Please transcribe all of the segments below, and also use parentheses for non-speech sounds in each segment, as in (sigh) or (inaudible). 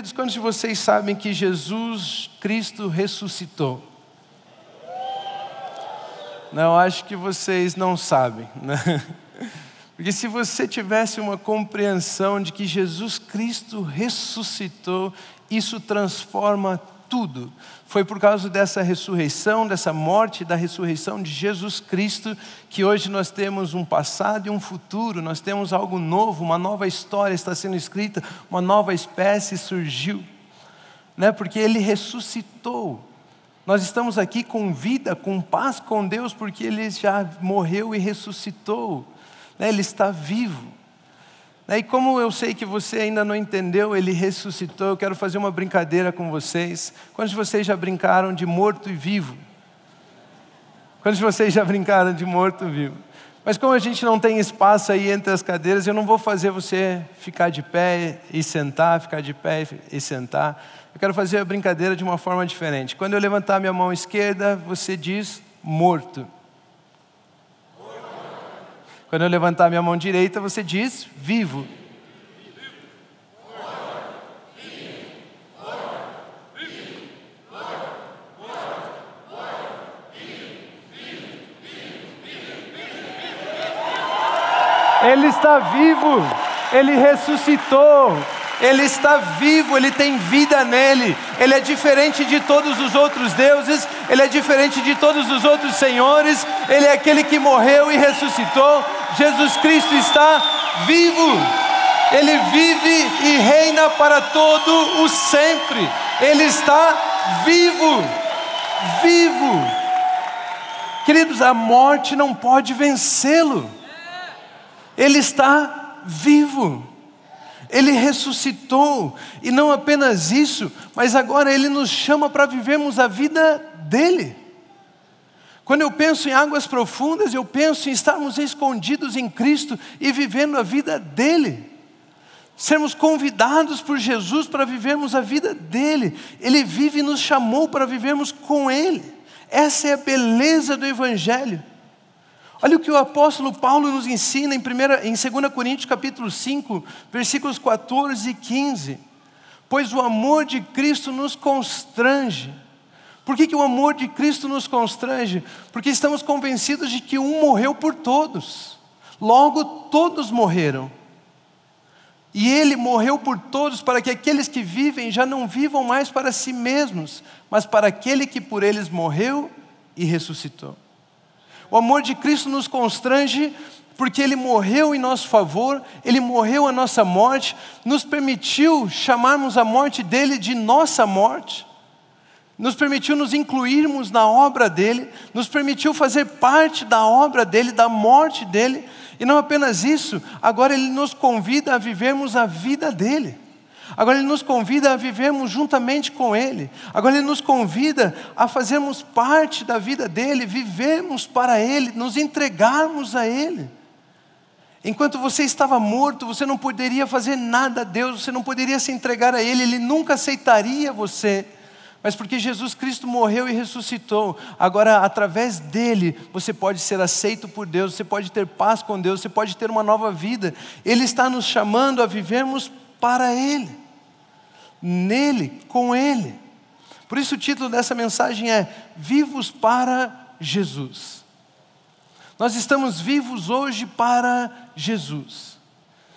Queridos, quantos de vocês sabem que Jesus Cristo ressuscitou? Não, acho que vocês não sabem. Né? (laughs) Porque se você tivesse uma compreensão de que Jesus Cristo ressuscitou, isso transforma tudo. Foi por causa dessa ressurreição, dessa morte, da ressurreição de Jesus Cristo, que hoje nós temos um passado e um futuro, nós temos algo novo, uma nova história está sendo escrita, uma nova espécie surgiu. Né? Porque ele ressuscitou. Nós estamos aqui com vida, com paz com Deus, porque ele já morreu e ressuscitou né? ele está vivo. Né? E como eu sei que você ainda não entendeu, ele ressuscitou, eu quero fazer uma brincadeira com vocês. Quantos de vocês já brincaram de morto e vivo? Quantos de vocês já brincaram de morto e vivo? Mas como a gente não tem espaço aí entre as cadeiras, eu não vou fazer você ficar de pé e sentar, ficar de pé e sentar. Eu quero fazer a brincadeira de uma forma diferente. Quando eu levantar minha mão esquerda, você diz morto. Quando eu levantar minha mão direita, você diz vivo. Ele está vivo, ele ressuscitou, ele está vivo, ele tem vida nele, ele é diferente de todos os outros deuses, ele é diferente de todos os outros senhores, ele é aquele que morreu e ressuscitou. Jesus Cristo está vivo, ele vive e reina para todo o sempre, ele está vivo, vivo. Queridos, a morte não pode vencê-lo, ele está vivo. Ele ressuscitou, e não apenas isso, mas agora Ele nos chama para vivermos a vida dele. Quando eu penso em águas profundas, eu penso em estarmos escondidos em Cristo e vivendo a vida dele. Sermos convidados por Jesus para vivermos a vida dele. Ele vive e nos chamou para vivermos com ele. Essa é a beleza do Evangelho. Olha o que o apóstolo Paulo nos ensina em, primeira, em 2 Coríntios capítulo 5, versículos 14 e 15. Pois o amor de Cristo nos constrange. Por que, que o amor de Cristo nos constrange? Porque estamos convencidos de que um morreu por todos. Logo, todos morreram. E ele morreu por todos para que aqueles que vivem já não vivam mais para si mesmos, mas para aquele que por eles morreu e ressuscitou. O amor de Cristo nos constrange porque Ele morreu em nosso favor, Ele morreu a nossa morte, nos permitiu chamarmos a morte dele de nossa morte, nos permitiu nos incluirmos na obra dele, nos permitiu fazer parte da obra dele, da morte dele, e não apenas isso, agora Ele nos convida a vivermos a vida dele. Agora Ele nos convida a vivermos juntamente com Ele. Agora Ele nos convida a fazermos parte da vida dele, vivermos para Ele, nos entregarmos a Ele. Enquanto você estava morto, você não poderia fazer nada a Deus, você não poderia se entregar a Ele, Ele nunca aceitaria você. Mas porque Jesus Cristo morreu e ressuscitou, agora através dele você pode ser aceito por Deus, você pode ter paz com Deus, você pode ter uma nova vida. Ele está nos chamando a vivermos para Ele nele, com Ele. Por isso o título dessa mensagem é Vivos para Jesus. Nós estamos vivos hoje para Jesus.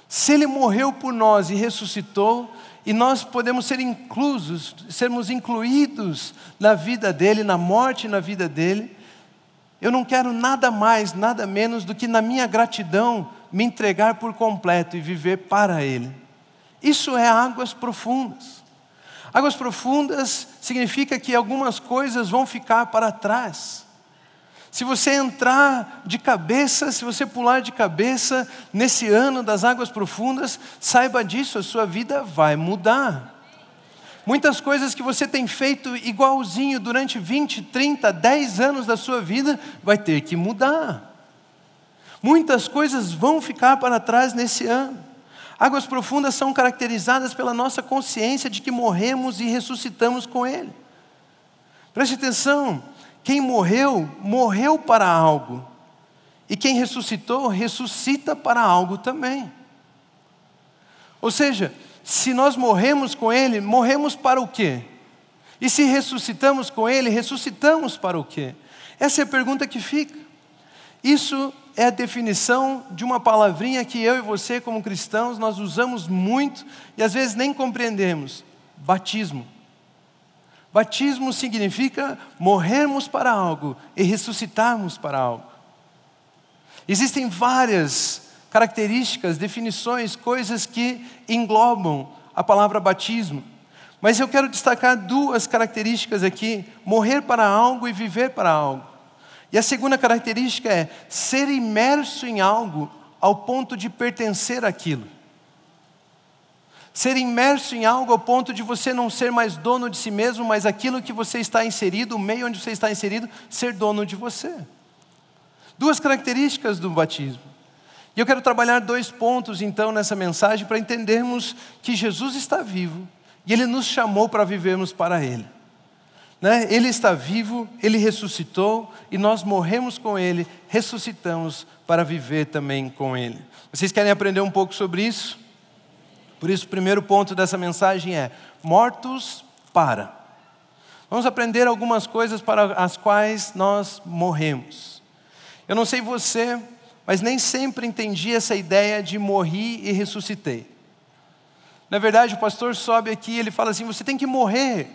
Se Ele morreu por nós e ressuscitou, e nós podemos ser inclusos, sermos incluídos na vida dele, na morte e na vida dele, eu não quero nada mais, nada menos do que na minha gratidão me entregar por completo e viver para Ele. Isso é águas profundas. Águas profundas significa que algumas coisas vão ficar para trás. Se você entrar de cabeça, se você pular de cabeça nesse ano das águas profundas, saiba disso, a sua vida vai mudar. Muitas coisas que você tem feito igualzinho durante 20, 30, 10 anos da sua vida, vai ter que mudar. Muitas coisas vão ficar para trás nesse ano. Águas profundas são caracterizadas pela nossa consciência de que morremos e ressuscitamos com Ele. Preste atenção: quem morreu, morreu para algo, e quem ressuscitou, ressuscita para algo também. Ou seja, se nós morremos com Ele, morremos para o quê? E se ressuscitamos com Ele, ressuscitamos para o quê? Essa é a pergunta que fica. Isso é a definição de uma palavrinha que eu e você, como cristãos, nós usamos muito e às vezes nem compreendemos: batismo. Batismo significa morrermos para algo e ressuscitarmos para algo. Existem várias características, definições, coisas que englobam a palavra batismo. Mas eu quero destacar duas características aqui: morrer para algo e viver para algo. E a segunda característica é ser imerso em algo ao ponto de pertencer àquilo. Ser imerso em algo ao ponto de você não ser mais dono de si mesmo, mas aquilo que você está inserido, o meio onde você está inserido, ser dono de você. Duas características do batismo. E eu quero trabalhar dois pontos então nessa mensagem para entendermos que Jesus está vivo e Ele nos chamou para vivermos para Ele. Né? Ele está vivo, Ele ressuscitou e nós morremos com Ele, ressuscitamos para viver também com Ele. Vocês querem aprender um pouco sobre isso? Por isso, o primeiro ponto dessa mensagem é: mortos para. Vamos aprender algumas coisas para as quais nós morremos. Eu não sei você, mas nem sempre entendi essa ideia de morri e ressuscitei. Na verdade, o pastor sobe aqui e ele fala assim: você tem que morrer.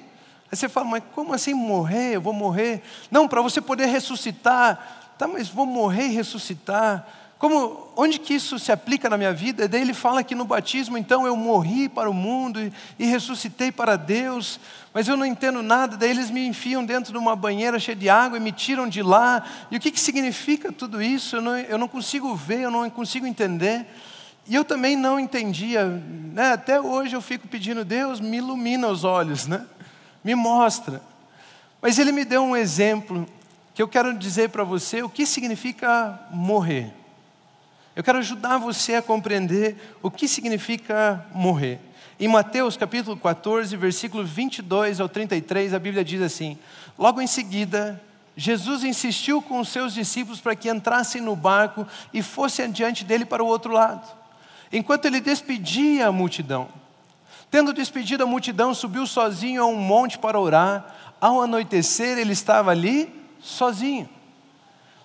Aí você fala, mas como assim morrer? Eu vou morrer? Não, para você poder ressuscitar. Tá, mas vou morrer e ressuscitar. Como, onde que isso se aplica na minha vida? E daí ele fala que no batismo, então eu morri para o mundo e, e, ressuscitei para Deus, mas eu não entendo nada. Daí eles me enfiam dentro de uma banheira cheia de água e me tiram de lá. E o que, que significa tudo isso? Eu não, eu não consigo ver, eu não consigo entender. E eu também não entendia. Né? Até hoje eu fico pedindo, Deus, me ilumina os olhos, né? me mostra. Mas ele me deu um exemplo que eu quero dizer para você o que significa morrer. Eu quero ajudar você a compreender o que significa morrer. Em Mateus capítulo 14, versículo 22 ao 33, a Bíblia diz assim: Logo em seguida, Jesus insistiu com os seus discípulos para que entrassem no barco e fossem adiante dele para o outro lado, enquanto ele despedia a multidão. Tendo despedido a multidão, subiu sozinho a um monte para orar. Ao anoitecer, ele estava ali sozinho.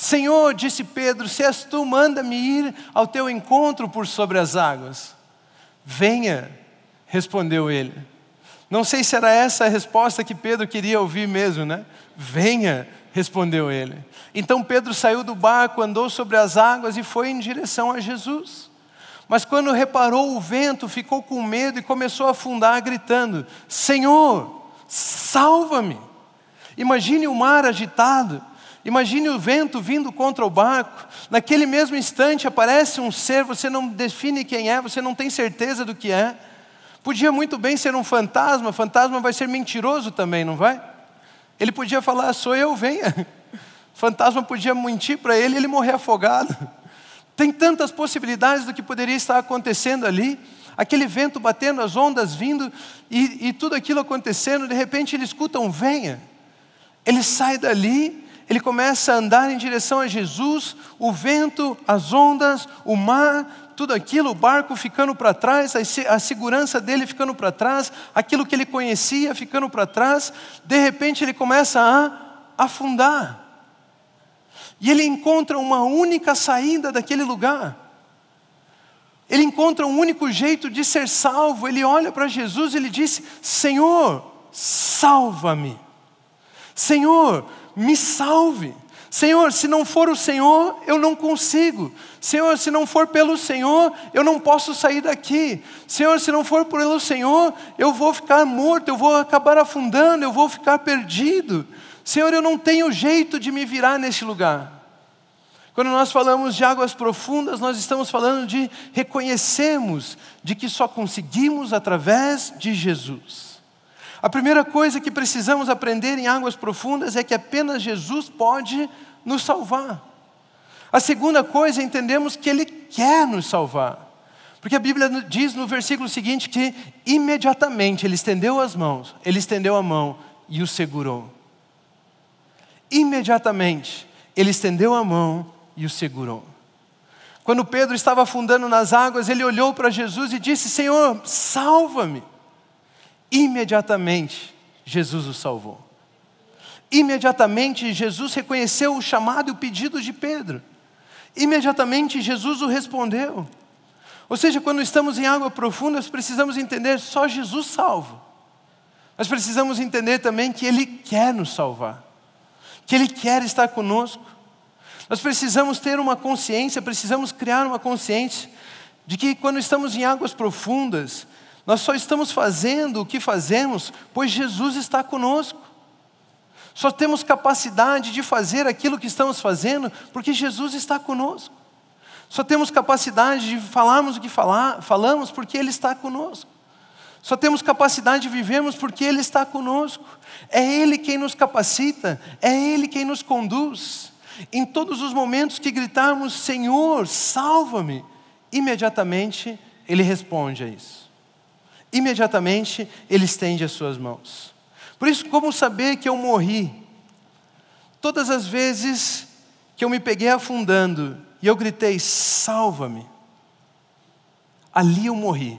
Senhor, disse Pedro, se és tu, manda-me ir ao teu encontro por sobre as águas. Venha, respondeu ele. Não sei se era essa a resposta que Pedro queria ouvir mesmo, né? Venha, respondeu ele. Então Pedro saiu do barco, andou sobre as águas e foi em direção a Jesus. Mas quando reparou o vento, ficou com medo e começou a afundar, gritando: Senhor, salva-me! Imagine o mar agitado, Imagine o vento vindo contra o barco. Naquele mesmo instante aparece um ser, você não define quem é, você não tem certeza do que é. Podia muito bem ser um fantasma, fantasma vai ser mentiroso também, não vai? Ele podia falar, sou eu, venha. (laughs) Fantasma podia mentir para ele e ele morrer afogado. (laughs) Tem tantas possibilidades do que poderia estar acontecendo ali. Aquele vento batendo, as ondas vindo e, e tudo aquilo acontecendo, de repente ele escuta um venha. Ele sai dali ele começa a andar em direção a Jesus, o vento, as ondas, o mar, tudo aquilo, o barco ficando para trás, a segurança dele ficando para trás, aquilo que ele conhecia ficando para trás, de repente ele começa a afundar. E ele encontra uma única saída daquele lugar. Ele encontra um único jeito de ser salvo. Ele olha para Jesus e ele diz: Senhor, salva-me. Senhor, me salve. Senhor, se não for o Senhor, eu não consigo. Senhor, se não for pelo Senhor, eu não posso sair daqui. Senhor, se não for pelo Senhor, eu vou ficar morto, eu vou acabar afundando, eu vou ficar perdido. Senhor, eu não tenho jeito de me virar nesse lugar. Quando nós falamos de águas profundas, nós estamos falando de reconhecermos de que só conseguimos através de Jesus. A primeira coisa que precisamos aprender em águas profundas é que apenas Jesus pode nos salvar. A segunda coisa, entendemos que Ele quer nos salvar. Porque a Bíblia diz no versículo seguinte que imediatamente Ele estendeu as mãos, Ele estendeu a mão e o segurou. Imediatamente Ele estendeu a mão e o segurou. Quando Pedro estava afundando nas águas, ele olhou para Jesus e disse: Senhor, salva-me. Imediatamente Jesus o salvou. Imediatamente Jesus reconheceu o chamado e o pedido de Pedro. Imediatamente Jesus o respondeu. Ou seja, quando estamos em água profunda, nós precisamos entender só Jesus salva. Nós precisamos entender também que Ele quer nos salvar, que Ele quer estar conosco. Nós precisamos ter uma consciência, precisamos criar uma consciência de que quando estamos em águas profundas, nós só estamos fazendo o que fazemos, pois Jesus está conosco. Só temos capacidade de fazer aquilo que estamos fazendo porque Jesus está conosco. Só temos capacidade de falarmos o que falar, falamos porque Ele está conosco. Só temos capacidade de vivermos porque Ele está conosco. É Ele quem nos capacita, é Ele quem nos conduz. Em todos os momentos que gritarmos, Senhor, salva-me, imediatamente Ele responde a isso. Imediatamente Ele estende as suas mãos. Por isso, como saber que eu morri? Todas as vezes que eu me peguei afundando e eu gritei: salva-me, ali eu morri.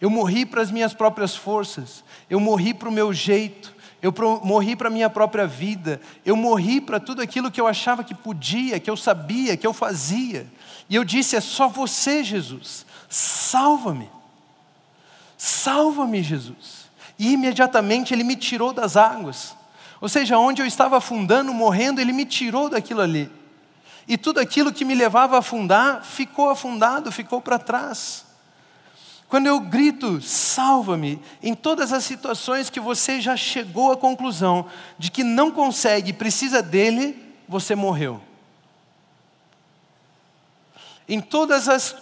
Eu morri para as minhas próprias forças, eu morri para o meu jeito, eu morri para a minha própria vida, eu morri para tudo aquilo que eu achava que podia, que eu sabia, que eu fazia. E eu disse: é só você, Jesus, salva-me. Salva-me, Jesus. E imediatamente ele me tirou das águas. Ou seja, onde eu estava afundando, morrendo, ele me tirou daquilo ali. E tudo aquilo que me levava a afundar ficou afundado, ficou para trás. Quando eu grito, salva-me, em todas as situações que você já chegou à conclusão de que não consegue, precisa dele, você morreu. Em todas as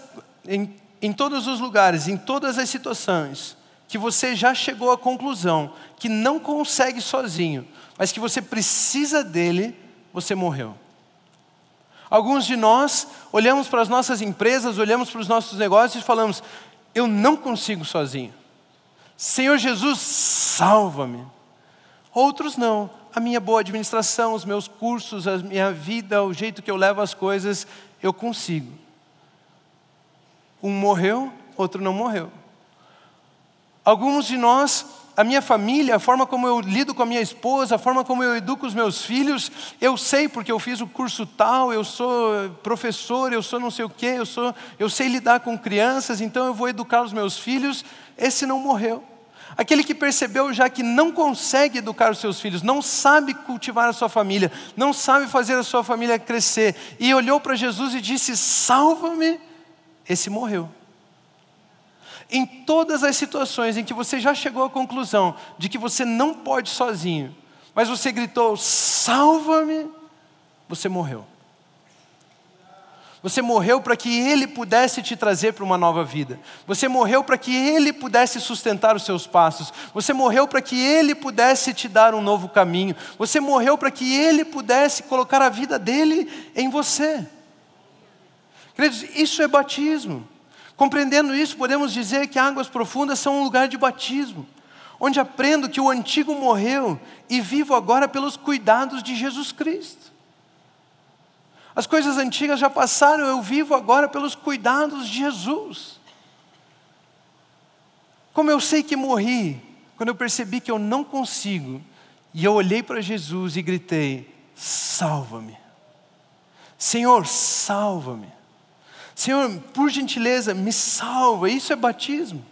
em em todos os lugares, em todas as situações, que você já chegou à conclusão que não consegue sozinho, mas que você precisa dele, você morreu. Alguns de nós olhamos para as nossas empresas, olhamos para os nossos negócios e falamos: eu não consigo sozinho. Senhor Jesus, salva-me. Outros não. A minha boa administração, os meus cursos, a minha vida, o jeito que eu levo as coisas, eu consigo. Um morreu, outro não morreu. Alguns de nós, a minha família, a forma como eu lido com a minha esposa, a forma como eu educo os meus filhos, eu sei porque eu fiz o curso tal, eu sou professor, eu sou não sei o quê, eu, sou, eu sei lidar com crianças, então eu vou educar os meus filhos. Esse não morreu. Aquele que percebeu já que não consegue educar os seus filhos, não sabe cultivar a sua família, não sabe fazer a sua família crescer, e olhou para Jesus e disse: Salva-me esse morreu. Em todas as situações em que você já chegou à conclusão de que você não pode sozinho, mas você gritou: salva-me, você morreu. Você morreu para que Ele pudesse te trazer para uma nova vida. Você morreu para que Ele pudesse sustentar os seus passos. Você morreu para que Ele pudesse te dar um novo caminho. Você morreu para que Ele pudesse colocar a vida dele em você. Queridos, isso é batismo. Compreendendo isso, podemos dizer que águas profundas são um lugar de batismo, onde aprendo que o antigo morreu e vivo agora pelos cuidados de Jesus Cristo. As coisas antigas já passaram, eu vivo agora pelos cuidados de Jesus. Como eu sei que morri, quando eu percebi que eu não consigo, e eu olhei para Jesus e gritei: salva-me. Senhor, salva-me. Senhor, por gentileza, me salva. Isso é batismo.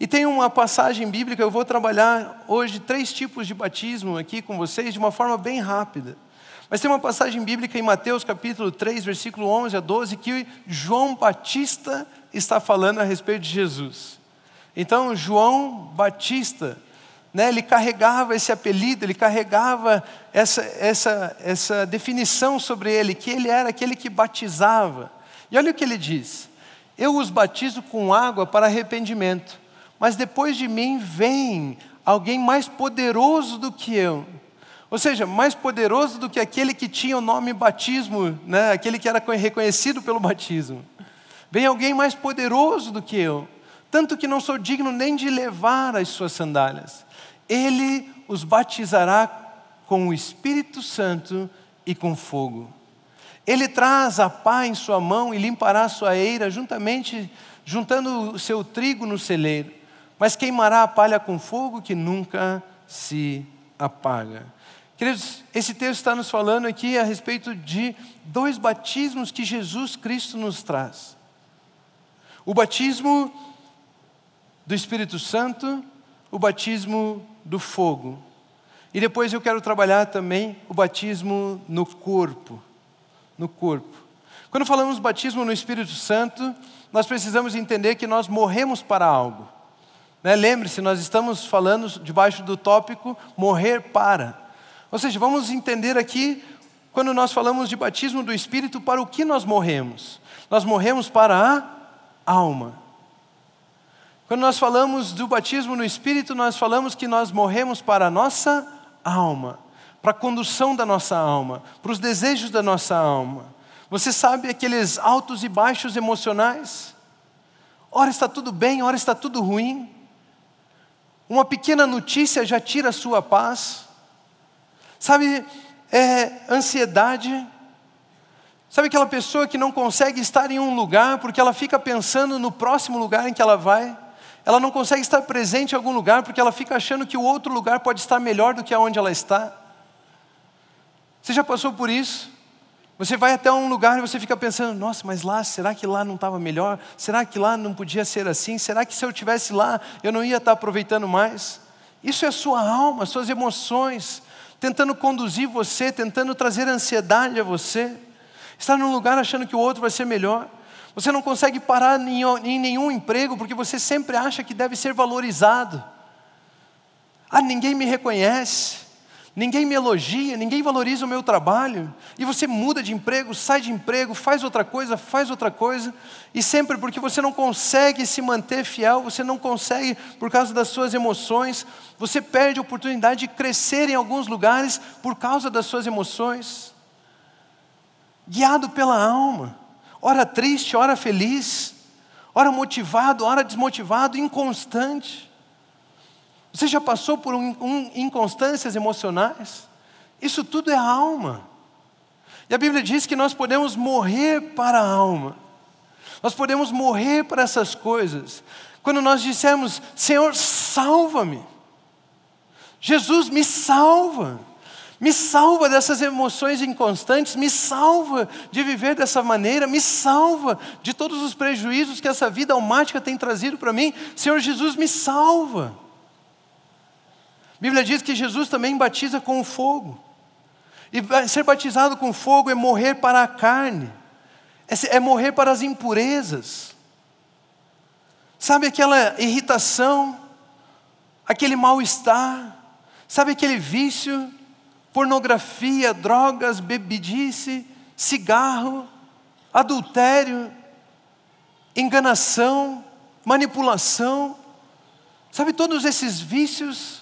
E tem uma passagem bíblica, eu vou trabalhar hoje três tipos de batismo aqui com vocês de uma forma bem rápida. Mas tem uma passagem bíblica em Mateus capítulo 3, versículo 11 a 12, que João Batista está falando a respeito de Jesus. Então, João Batista né, ele carregava esse apelido, ele carregava essa, essa, essa definição sobre ele, que ele era aquele que batizava. E olha o que ele diz: Eu os batizo com água para arrependimento, mas depois de mim vem alguém mais poderoso do que eu. Ou seja, mais poderoso do que aquele que tinha o nome batismo, né, aquele que era reconhecido pelo batismo. Vem alguém mais poderoso do que eu, tanto que não sou digno nem de levar as suas sandálias. Ele os batizará com o Espírito Santo e com fogo. Ele traz a pá em sua mão e limpará a sua eira, juntamente juntando o seu trigo no celeiro, mas queimará a palha com fogo que nunca se apaga. Queridos, esse texto está nos falando aqui a respeito de dois batismos que Jesus Cristo nos traz. O batismo do Espírito Santo, o batismo do fogo. E depois eu quero trabalhar também o batismo no corpo. No corpo. Quando falamos batismo no Espírito Santo, nós precisamos entender que nós morremos para algo. Né? Lembre-se, nós estamos falando debaixo do tópico morrer para. Ou seja, vamos entender aqui, quando nós falamos de batismo do Espírito, para o que nós morremos? Nós morremos para a alma. Quando nós falamos do batismo no Espírito, nós falamos que nós morremos para a nossa alma, para a condução da nossa alma, para os desejos da nossa alma. Você sabe aqueles altos e baixos emocionais? Ora está tudo bem, ora está tudo ruim. Uma pequena notícia já tira a sua paz. Sabe, é, ansiedade, Sabe aquela pessoa que não consegue estar em um lugar porque ela fica pensando no próximo lugar em que ela vai? Ela não consegue estar presente em algum lugar porque ela fica achando que o outro lugar pode estar melhor do que aonde ela está? Você já passou por isso? Você vai até um lugar e você fica pensando: nossa, mas lá, será que lá não estava melhor? Será que lá não podia ser assim? Será que se eu tivesse lá eu não ia estar aproveitando mais? Isso é a sua alma, suas emoções, tentando conduzir você, tentando trazer ansiedade a você. Estar num lugar achando que o outro vai ser melhor. Você não consegue parar em nenhum emprego porque você sempre acha que deve ser valorizado. Ah, ninguém me reconhece, ninguém me elogia, ninguém valoriza o meu trabalho. E você muda de emprego, sai de emprego, faz outra coisa, faz outra coisa. E sempre porque você não consegue se manter fiel, você não consegue por causa das suas emoções, você perde a oportunidade de crescer em alguns lugares por causa das suas emoções guiado pela alma, ora triste, ora feliz, ora motivado, ora desmotivado, inconstante. Você já passou por um, um, inconstâncias emocionais? Isso tudo é alma. E a Bíblia diz que nós podemos morrer para a alma, nós podemos morrer para essas coisas. Quando nós dissemos, Senhor, salva-me, Jesus me salva. Me salva dessas emoções inconstantes, me salva de viver dessa maneira, me salva de todos os prejuízos que essa vida almática tem trazido para mim. Senhor Jesus, me salva. A Bíblia diz que Jesus também batiza com fogo. E ser batizado com fogo é morrer para a carne, é, é morrer para as impurezas. Sabe aquela irritação, aquele mal-estar, sabe aquele vício? Pornografia, drogas, bebidice, cigarro, adultério, enganação, manipulação, sabe todos esses vícios,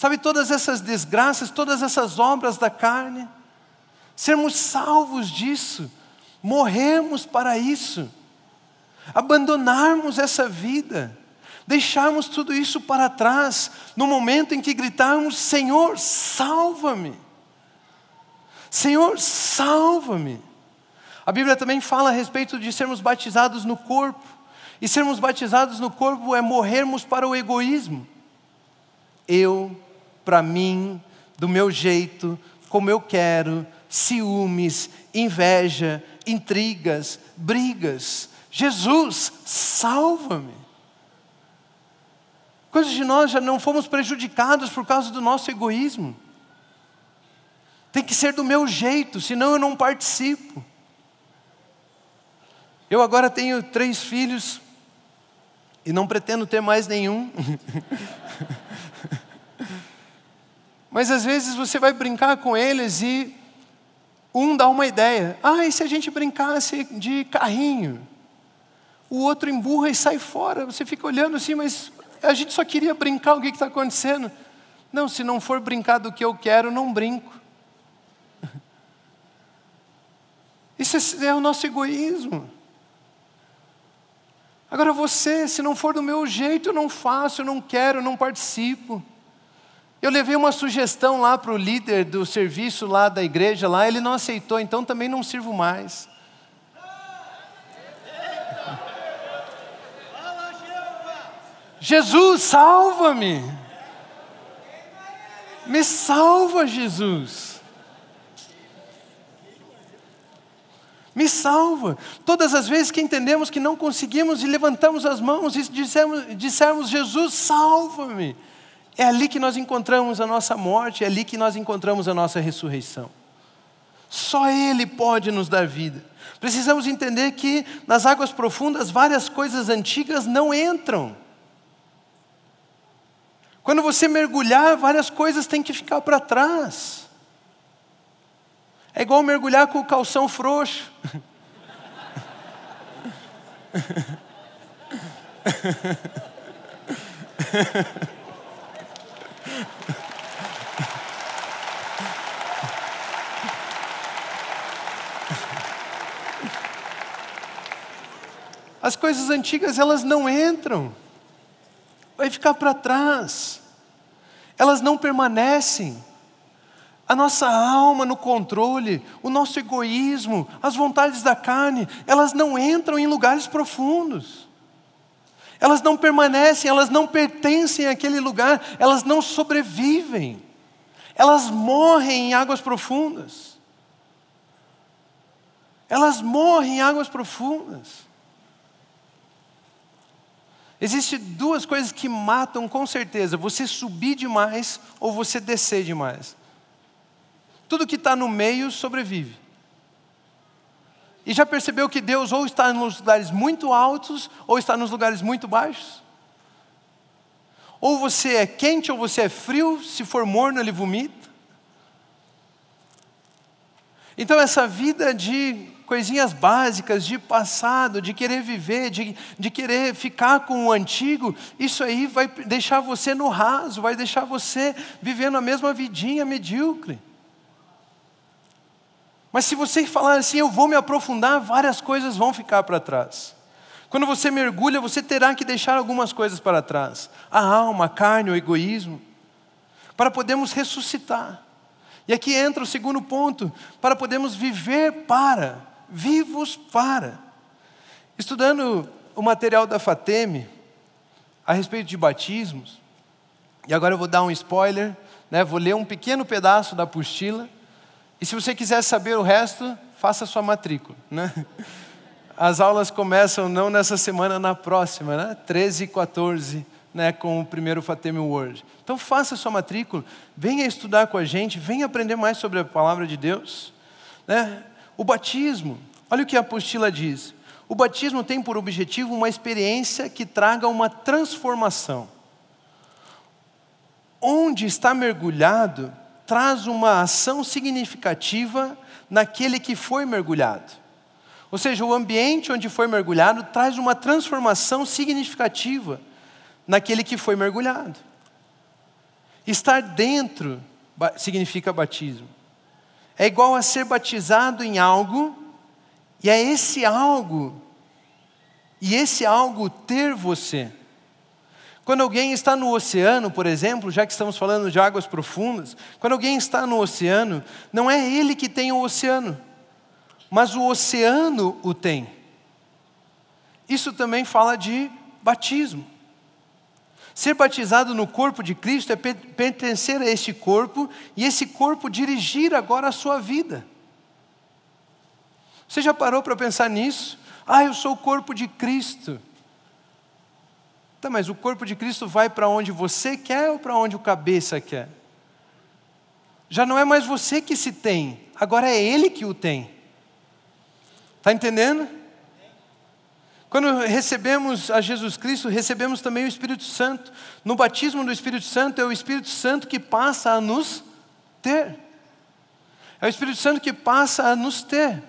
sabe todas essas desgraças, todas essas obras da carne, sermos salvos disso, morrermos para isso, abandonarmos essa vida, deixarmos tudo isso para trás, no momento em que gritarmos: Senhor, salva-me. Senhor, salva-me. A Bíblia também fala a respeito de sermos batizados no corpo. E sermos batizados no corpo é morrermos para o egoísmo. Eu, para mim, do meu jeito, como eu quero, ciúmes, inveja, intrigas, brigas. Jesus, salva-me. Quantos de nós já não fomos prejudicados por causa do nosso egoísmo? Tem que ser do meu jeito, senão eu não participo. Eu agora tenho três filhos e não pretendo ter mais nenhum. (laughs) Mas às vezes você vai brincar com eles e um dá uma ideia. Ah, e se a gente brincasse de carrinho? O outro emburra e sai fora. Você fica olhando assim, mas a gente só queria brincar, o que está acontecendo? Não, se não for brincar do que eu quero, não brinco. (laughs) Isso é, é o nosso egoísmo. Agora você, se não for do meu jeito, eu não faço, eu não quero, eu não participo. Eu levei uma sugestão lá para o líder do serviço lá da igreja, lá, ele não aceitou, então também não sirvo mais. Jesus, salva-me! Me salva, Jesus! Me salva. Todas as vezes que entendemos que não conseguimos e levantamos as mãos e dissemos, dissemos Jesus, salva-me. É ali que nós encontramos a nossa morte, é ali que nós encontramos a nossa ressurreição. Só Ele pode nos dar vida. Precisamos entender que nas águas profundas várias coisas antigas não entram. Quando você mergulhar, várias coisas têm que ficar para trás. É igual mergulhar com o calção frouxo. (laughs) As coisas antigas elas não entram, vai ficar para trás, elas não permanecem. A nossa alma no controle, o nosso egoísmo, as vontades da carne, elas não entram em lugares profundos. Elas não permanecem, elas não pertencem àquele lugar, elas não sobrevivem. Elas morrem em águas profundas. Elas morrem em águas profundas. Existem duas coisas que matam com certeza: você subir demais ou você descer demais. Tudo que está no meio sobrevive. E já percebeu que Deus ou está nos lugares muito altos ou está nos lugares muito baixos? Ou você é quente ou você é frio, se for morno, ele vomita. Então, essa vida de coisinhas básicas, de passado, de querer viver, de, de querer ficar com o antigo, isso aí vai deixar você no raso, vai deixar você vivendo a mesma vidinha medíocre. Mas se você falar assim, eu vou me aprofundar, várias coisas vão ficar para trás. Quando você mergulha, você terá que deixar algumas coisas para trás: a alma, a carne, o egoísmo, para podermos ressuscitar. E aqui entra o segundo ponto: para podermos viver para, vivos para. Estudando o material da FATEME a respeito de batismos, e agora eu vou dar um spoiler, né, vou ler um pequeno pedaço da apostila. E se você quiser saber o resto, faça sua matrícula. Né? As aulas começam não nessa semana, na próxima, né? 13 e 14, né? com o primeiro Fateme World. Então faça sua matrícula, venha estudar com a gente, venha aprender mais sobre a palavra de Deus. Né? O batismo, olha o que a apostila diz. O batismo tem por objetivo uma experiência que traga uma transformação. Onde está mergulhado traz uma ação significativa naquele que foi mergulhado. Ou seja, o ambiente onde foi mergulhado traz uma transformação significativa naquele que foi mergulhado. Estar dentro significa batismo. É igual a ser batizado em algo, e é esse algo, e esse algo ter você. Quando alguém está no oceano, por exemplo, já que estamos falando de águas profundas, quando alguém está no oceano, não é ele que tem o oceano, mas o oceano o tem. Isso também fala de batismo. Ser batizado no corpo de Cristo é pertencer a este corpo e esse corpo dirigir agora a sua vida. Você já parou para pensar nisso? Ah, eu sou o corpo de Cristo. Tá, mas o corpo de Cristo vai para onde você quer ou para onde o cabeça quer? Já não é mais você que se tem, agora é Ele que o tem. Está entendendo? Quando recebemos a Jesus Cristo, recebemos também o Espírito Santo. No batismo do Espírito Santo, é o Espírito Santo que passa a nos ter. É o Espírito Santo que passa a nos ter.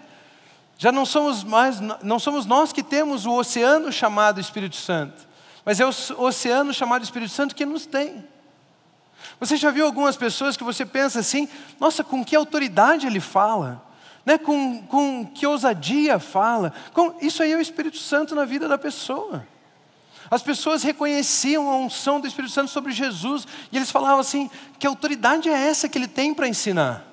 Já não somos mais, não somos nós que temos o oceano chamado Espírito Santo, mas é o oceano chamado Espírito Santo que nos tem. Você já viu algumas pessoas que você pensa assim, nossa, com que autoridade ele fala? Né? Com, com que ousadia fala? Com, isso aí é o Espírito Santo na vida da pessoa. As pessoas reconheciam a unção do Espírito Santo sobre Jesus e eles falavam assim: que autoridade é essa que ele tem para ensinar?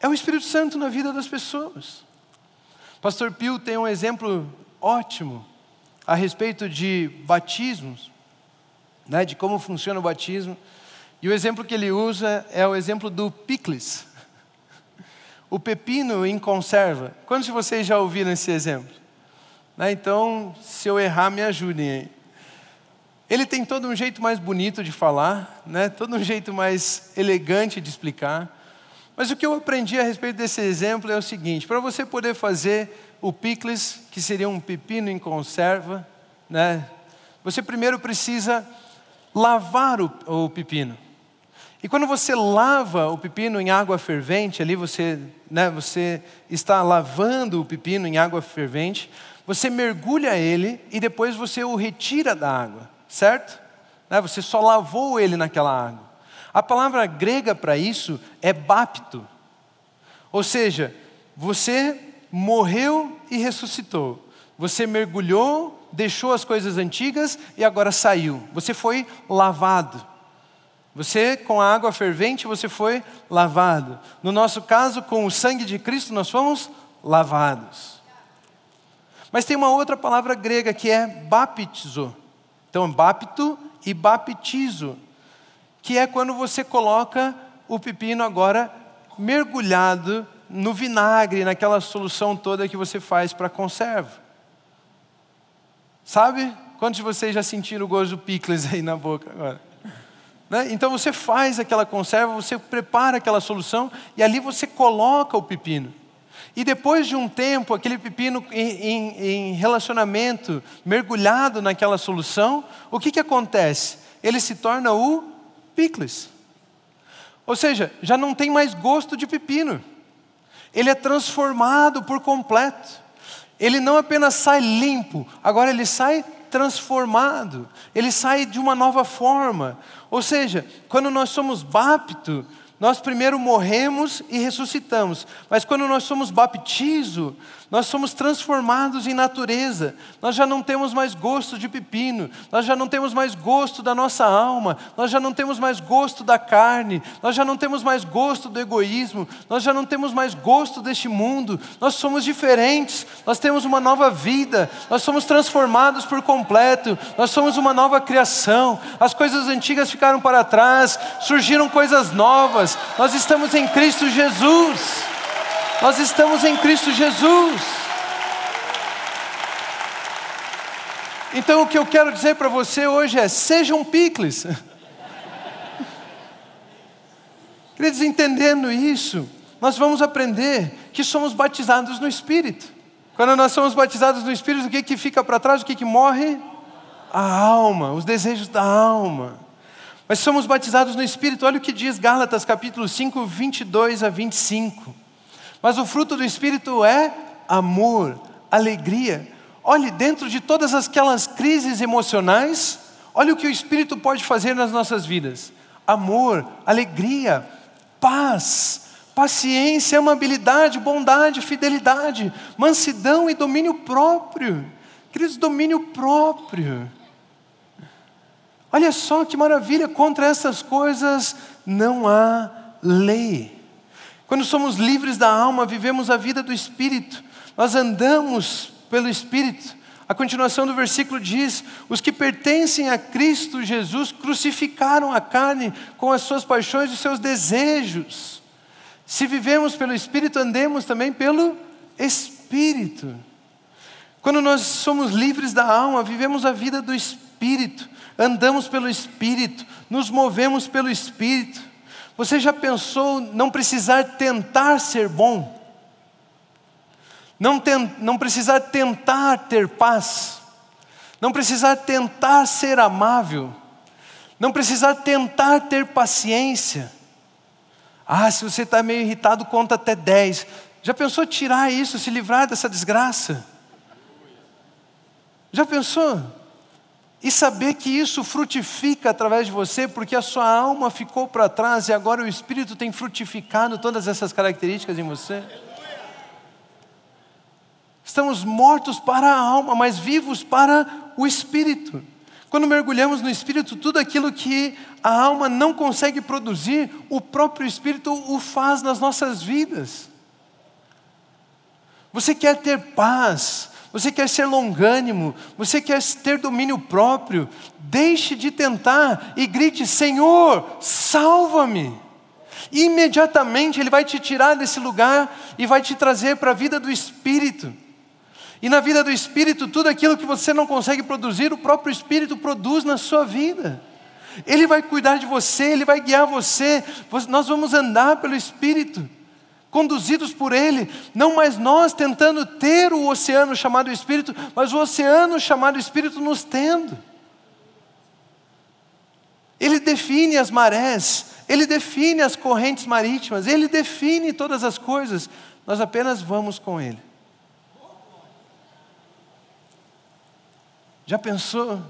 É o Espírito Santo na vida das pessoas. Pastor Pio tem um exemplo ótimo a respeito de batismos, né, de como funciona o batismo. E o exemplo que ele usa é o exemplo do picles. O pepino em conserva. Quantos de vocês já ouviram esse exemplo? Né, então, se eu errar, me ajudem aí. Ele tem todo um jeito mais bonito de falar, né, todo um jeito mais elegante de explicar. Mas o que eu aprendi a respeito desse exemplo é o seguinte: para você poder fazer o picles, que seria um pepino em conserva, né, você primeiro precisa lavar o, o pepino. E quando você lava o pepino em água fervente, ali você, né, você está lavando o pepino em água fervente, você mergulha ele e depois você o retira da água, certo? Né, você só lavou ele naquela água. A palavra grega para isso é bapto. Ou seja, você morreu e ressuscitou. Você mergulhou, deixou as coisas antigas e agora saiu. Você foi lavado. Você, com a água fervente, você foi lavado. No nosso caso, com o sangue de Cristo, nós fomos lavados. Mas tem uma outra palavra grega que é baptizo. Então, bapto e baptizo que é quando você coloca o pepino agora mergulhado no vinagre, naquela solução toda que você faz para conserva. Sabe? Quantos de vocês já sentiram o gosto do picles (laughs) aí na boca agora? Né? Então você faz aquela conserva, você prepara aquela solução e ali você coloca o pepino. E depois de um tempo, aquele pepino em, em, em relacionamento, mergulhado naquela solução, o que, que acontece? Ele se torna o picles. Ou seja, já não tem mais gosto de pepino. Ele é transformado por completo. Ele não apenas sai limpo, agora ele sai transformado. Ele sai de uma nova forma. Ou seja, quando nós somos bapto, nós primeiro morremos e ressuscitamos, mas quando nós somos baptizo, nós somos transformados em natureza. Nós já não temos mais gosto de pepino, nós já não temos mais gosto da nossa alma, nós já não temos mais gosto da carne, nós já não temos mais gosto do egoísmo, nós já não temos mais gosto deste mundo. Nós somos diferentes, nós temos uma nova vida, nós somos transformados por completo, nós somos uma nova criação. As coisas antigas ficaram para trás, surgiram coisas novas. Nós estamos em Cristo Jesus. Nós estamos em Cristo Jesus. Então o que eu quero dizer para você hoje é: seja um picles. (laughs) Queridos, entendendo isso, nós vamos aprender que somos batizados no Espírito. Quando nós somos batizados no Espírito, o que, que fica para trás? O que, que morre? A alma, os desejos da alma. Mas somos batizados no Espírito, olha o que diz Gálatas capítulo 5, 22 a 25. Mas o fruto do Espírito é amor, alegria. Olhe, dentro de todas aquelas crises emocionais, olha o que o Espírito pode fazer nas nossas vidas: amor, alegria, paz, paciência, amabilidade, bondade, fidelidade, mansidão e domínio próprio. Queridos, domínio próprio. Olha só que maravilha, contra essas coisas não há lei. Quando somos livres da alma, vivemos a vida do Espírito, nós andamos pelo Espírito. A continuação do versículo diz: Os que pertencem a Cristo Jesus crucificaram a carne com as suas paixões e os seus desejos. Se vivemos pelo Espírito, andemos também pelo Espírito. Quando nós somos livres da alma, vivemos a vida do Espírito, andamos pelo Espírito, nos movemos pelo Espírito. Você já pensou não precisar tentar ser bom? não, não precisar tentar ter paz, não precisar tentar ser amável, não precisar tentar ter paciência. Ah, se você está meio irritado, conta até dez. Já pensou tirar isso, se livrar dessa desgraça? Já pensou? E saber que isso frutifica através de você, porque a sua alma ficou para trás e agora o Espírito tem frutificado todas essas características em você? Estamos mortos para a alma, mas vivos para o Espírito. Quando mergulhamos no Espírito, tudo aquilo que a alma não consegue produzir, o próprio Espírito o faz nas nossas vidas. Você quer ter paz, você quer ser longânimo, você quer ter domínio próprio, deixe de tentar e grite: Senhor, salva-me. Imediatamente Ele vai te tirar desse lugar e vai te trazer para a vida do Espírito. E na vida do Espírito, tudo aquilo que você não consegue produzir, o próprio Espírito produz na sua vida. Ele vai cuidar de você, Ele vai guiar você. Nós vamos andar pelo Espírito, conduzidos por Ele. Não mais nós tentando ter o oceano chamado Espírito, mas o oceano chamado Espírito nos tendo. Ele define as marés, Ele define as correntes marítimas, Ele define todas as coisas. Nós apenas vamos com Ele. Já pensou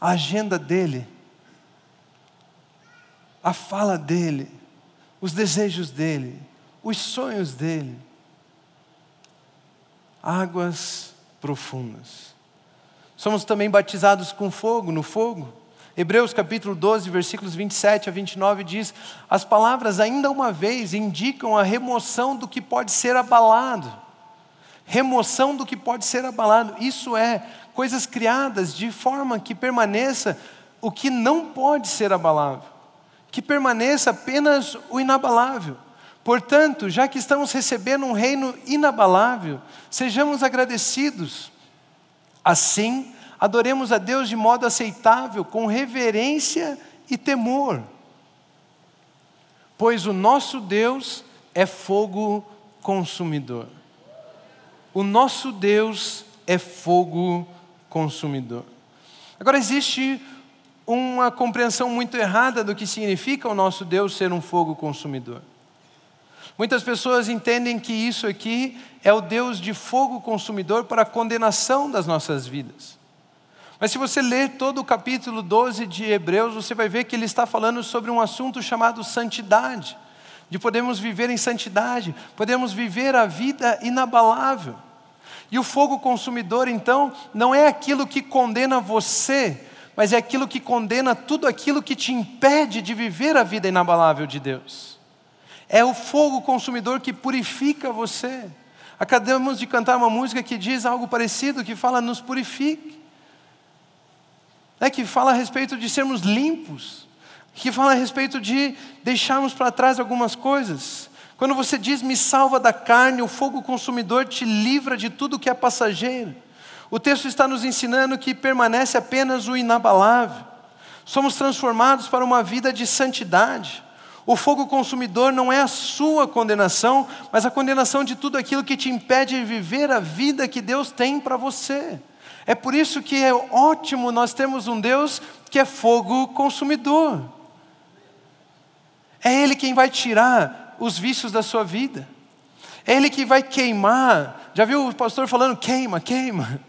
a agenda dele, a fala dele, os desejos dele, os sonhos dele? Águas profundas. Somos também batizados com fogo, no fogo. Hebreus capítulo 12, versículos 27 a 29 diz: As palavras ainda uma vez indicam a remoção do que pode ser abalado. Remoção do que pode ser abalado. Isso é coisas criadas de forma que permaneça o que não pode ser abalável, que permaneça apenas o inabalável. Portanto, já que estamos recebendo um reino inabalável, sejamos agradecidos. Assim, adoremos a Deus de modo aceitável, com reverência e temor. Pois o nosso Deus é fogo consumidor. O nosso Deus é fogo consumidor. Agora, existe uma compreensão muito errada do que significa o nosso Deus ser um fogo consumidor. Muitas pessoas entendem que isso aqui é o Deus de fogo consumidor para a condenação das nossas vidas. Mas se você ler todo o capítulo 12 de Hebreus, você vai ver que ele está falando sobre um assunto chamado santidade, de podermos viver em santidade, podemos viver a vida inabalável. E o fogo consumidor, então, não é aquilo que condena você, mas é aquilo que condena tudo aquilo que te impede de viver a vida inabalável de Deus. É o fogo consumidor que purifica você. Acabamos de cantar uma música que diz algo parecido, que fala nos purifique. É que fala a respeito de sermos limpos, que fala a respeito de deixarmos para trás algumas coisas. Quando você diz me salva da carne, o fogo consumidor te livra de tudo que é passageiro. O texto está nos ensinando que permanece apenas o inabalável. Somos transformados para uma vida de santidade. O fogo consumidor não é a sua condenação, mas a condenação de tudo aquilo que te impede de viver a vida que Deus tem para você. É por isso que é ótimo nós termos um Deus que é fogo consumidor. É Ele quem vai tirar os vícios da sua vida. É Ele que vai queimar. Já viu o pastor falando queima, queima?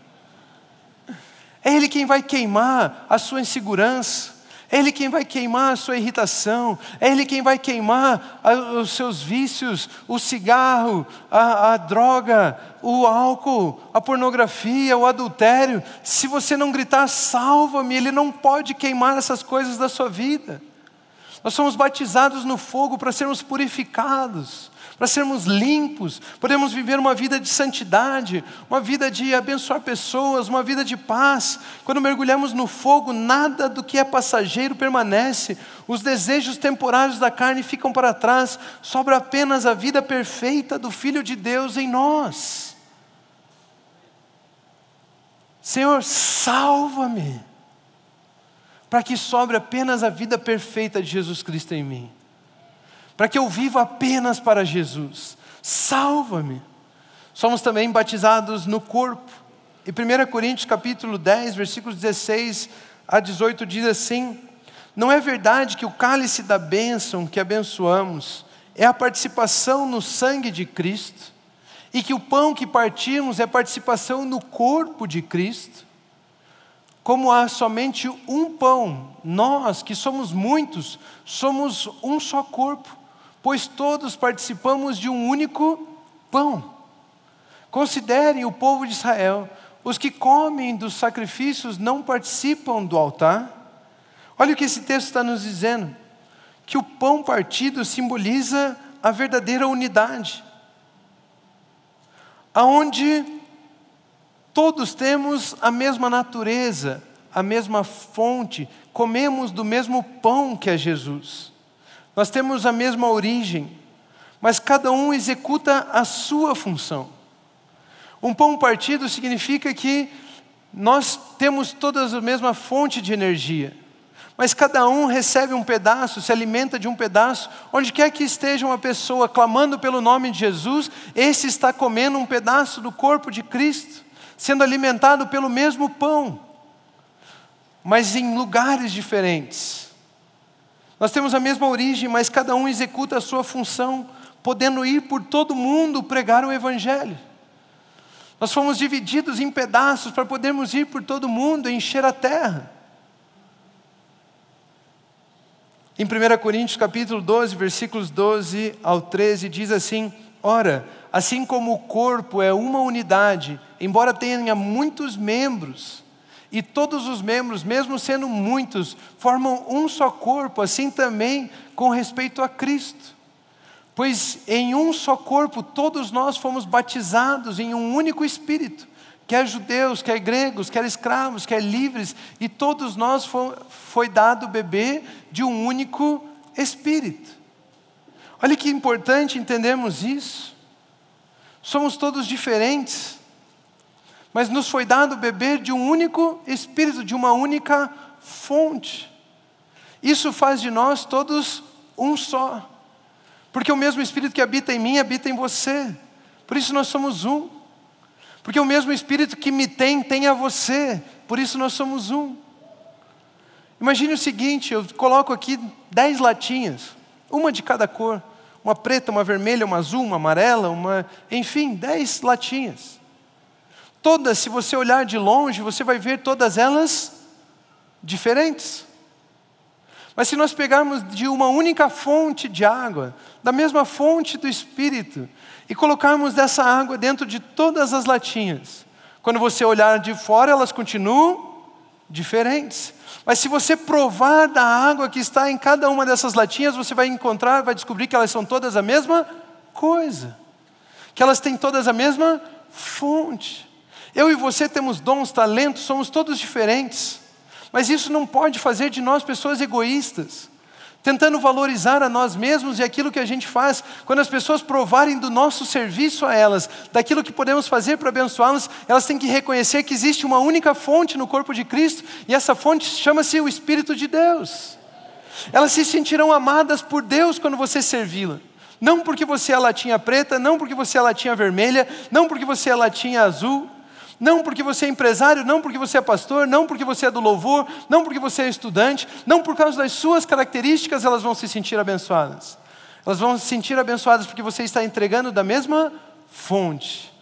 É Ele quem vai queimar a sua insegurança. É Ele quem vai queimar a sua irritação, é Ele quem vai queimar os seus vícios, o cigarro, a, a, droga, o álcool, a pornografia, o adultério. Se você não gritar, salva-me, Ele não pode queimar essas coisas da sua vida. Nós somos batizados no fogo para sermos purificados, para sermos limpos, podemos viver uma vida de santidade, uma vida de abençoar pessoas, uma vida de paz. Quando mergulhamos no fogo, nada do que é passageiro permanece, os desejos temporários da carne ficam para trás, sobra apenas a vida perfeita do Filho de Deus em nós. Senhor, salva-me para que sobre apenas a vida perfeita de Jesus Cristo em mim, para que eu viva apenas para Jesus. Salva-me. somos também batizados no corpo. E 1 Coríntios capítulo 10, versículos 16 a 18 diz assim: Não é verdade que o cálice da bênção que abençoamos é a participação no sangue de Cristo, e que o pão que partimos é participação no corpo de Cristo? Como há somente um pão, nós que somos muitos, somos um só corpo, pois todos participamos de um único pão. Considerem o povo de Israel os que comem dos sacrifícios não participam do altar. Olha o que esse texto está nos dizendo: que o pão partido simboliza a verdadeira unidade, aonde todos temos a mesma natureza, a mesma fonte, comemos do mesmo pão que é Jesus. Nós temos a mesma origem, mas cada um executa a sua função. Um pão partido significa que nós temos todas a mesma fonte de energia, mas cada um recebe um pedaço, se alimenta de um pedaço. Onde quer que esteja uma pessoa clamando pelo nome de Jesus, esse está comendo um pedaço do corpo de Cristo, sendo alimentado pelo mesmo pão, mas em lugares diferentes. Nós temos a mesma origem, mas cada um executa a sua função, podendo ir por todo mundo pregar o Evangelho. Nós fomos divididos em pedaços para podermos ir por todo mundo e encher a terra. Em 1 Coríntios capítulo 12, versículos 12 ao 13, diz assim: Ora, assim como o corpo é uma unidade, embora tenha muitos membros, e todos os membros, mesmo sendo muitos, formam um só corpo, assim também com respeito a Cristo. Pois em um só corpo todos nós fomos batizados em um único Espírito, quer judeus, quer gregos, quer escravos, quer livres, e todos nós foi, foi dado beber de um único Espírito. Olha que importante entendermos isso. Somos todos diferentes, mas nos foi dado beber de um único Espírito, de uma única fonte. Isso faz de nós todos um só. Porque o mesmo Espírito que habita em mim habita em você. Por isso nós somos um. Porque o mesmo Espírito que me tem, tem a você. Por isso nós somos um. Imagine o seguinte: eu coloco aqui dez latinhas, uma de cada cor. Uma preta, uma vermelha, uma azul, uma amarela, uma. Enfim, dez latinhas. Todas, se você olhar de longe, você vai ver todas elas diferentes. Mas se nós pegarmos de uma única fonte de água, da mesma fonte do Espírito, e colocarmos dessa água dentro de todas as latinhas, quando você olhar de fora, elas continuam diferentes. Mas se você provar da água que está em cada uma dessas latinhas, você vai encontrar, vai descobrir que elas são todas a mesma coisa, que elas têm todas a mesma fonte. Eu e você temos dons, talentos, somos todos diferentes. Mas isso não pode fazer de nós pessoas egoístas, tentando valorizar a nós mesmos e aquilo que a gente faz. Quando as pessoas provarem do nosso serviço a elas, daquilo que podemos fazer para abençoá-las, elas têm que reconhecer que existe uma única fonte no corpo de Cristo e essa fonte chama-se o Espírito de Deus. Elas se sentirão amadas por Deus quando você servi-la. Não porque você é latinha preta, não porque você é latinha vermelha, não porque você é latinha azul, não porque você é empresário, não porque você é pastor, não porque você é do louvor, não porque você é estudante, não por causa das suas características elas vão se sentir abençoadas. Elas vão se sentir abençoadas porque você está entregando da mesma fonte.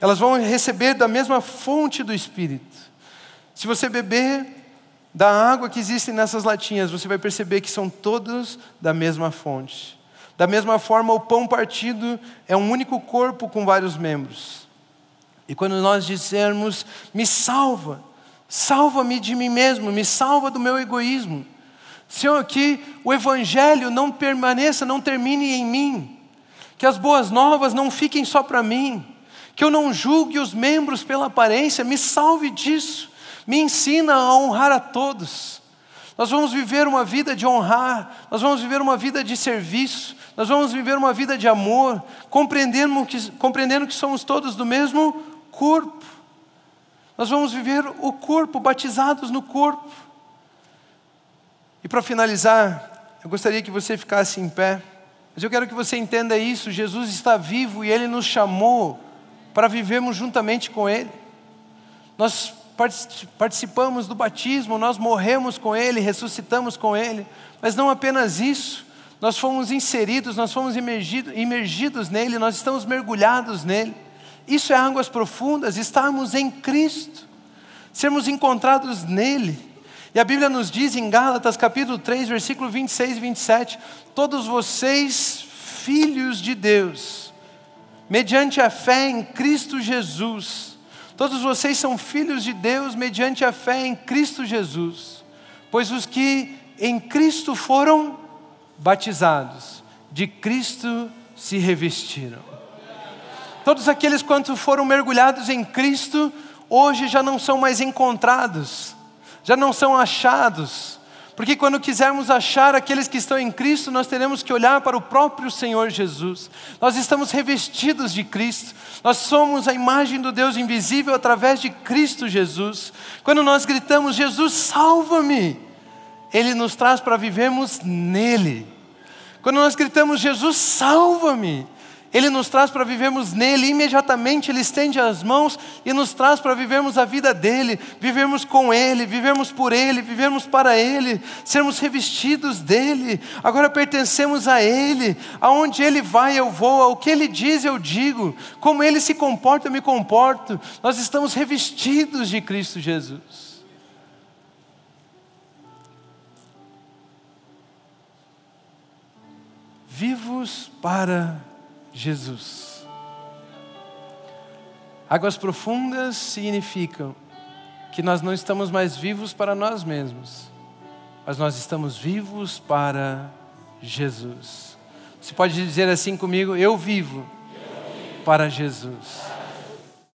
Elas vão receber da mesma fonte do Espírito. Se você beber da água que existe nessas latinhas, você vai perceber que são todos da mesma fonte. Da mesma forma, o pão partido é um único corpo com vários membros. E quando nós dissermos, me salva, salva-me de mim mesmo, me salva do meu egoísmo. Senhor, que o Evangelho não permaneça, não termine em mim, que as boas novas não fiquem só para mim, que eu não julgue os membros pela aparência, me salve disso, me ensina a honrar a todos. Nós vamos viver uma vida de honrar, nós vamos viver uma vida de serviço, nós vamos viver uma vida de amor, compreendendo que, compreendendo que somos todos do mesmo corpo. Nós vamos viver o corpo, batizados no corpo. E para finalizar, eu gostaria que você ficasse em pé, mas eu quero que você entenda isso: Jesus está vivo e Ele nos chamou para vivermos juntamente com Ele. Nós participamos do batismo, nós morremos com Ele, ressuscitamos com Ele, mas não apenas isso, nós fomos inseridos, nós fomos imergidos, imergidos nele, nós estamos mergulhados nele. Isso é águas profundas, estarmos em Cristo, sermos encontrados nele. E a Bíblia nos diz em Gálatas capítulo 3, versículo 26 e 27, todos vocês, filhos de Deus, mediante a fé em Cristo Jesus, todos vocês são filhos de Deus mediante a fé em Cristo Jesus, pois os que em Cristo foram batizados, de Cristo se revestiram. Todos aqueles quanto foram mergulhados em Cristo, hoje já não são mais encontrados, já não são achados, porque quando quisermos achar aqueles que estão em Cristo, nós teremos que olhar para o próprio Senhor Jesus. Nós estamos revestidos de Cristo, nós somos a imagem do Deus invisível através de Cristo Jesus. Quando nós gritamos, Jesus, salva-me, Ele nos traz para vivermos nele. Quando nós gritamos, Jesus, salva-me, ele nos traz para vivermos nele, imediatamente Ele estende as mãos e nos traz para vivermos a vida dele, vivermos com Ele, vivermos por Ele, vivermos para Ele, sermos revestidos dele, agora pertencemos a Ele, aonde Ele vai eu vou, ao que Ele diz eu digo, como Ele se comporta eu me comporto, nós estamos revestidos de Cristo Jesus. Vivos para Jesus. Águas profundas significam que nós não estamos mais vivos para nós mesmos, mas nós estamos vivos para Jesus. Você pode dizer assim comigo: Eu vivo para Jesus.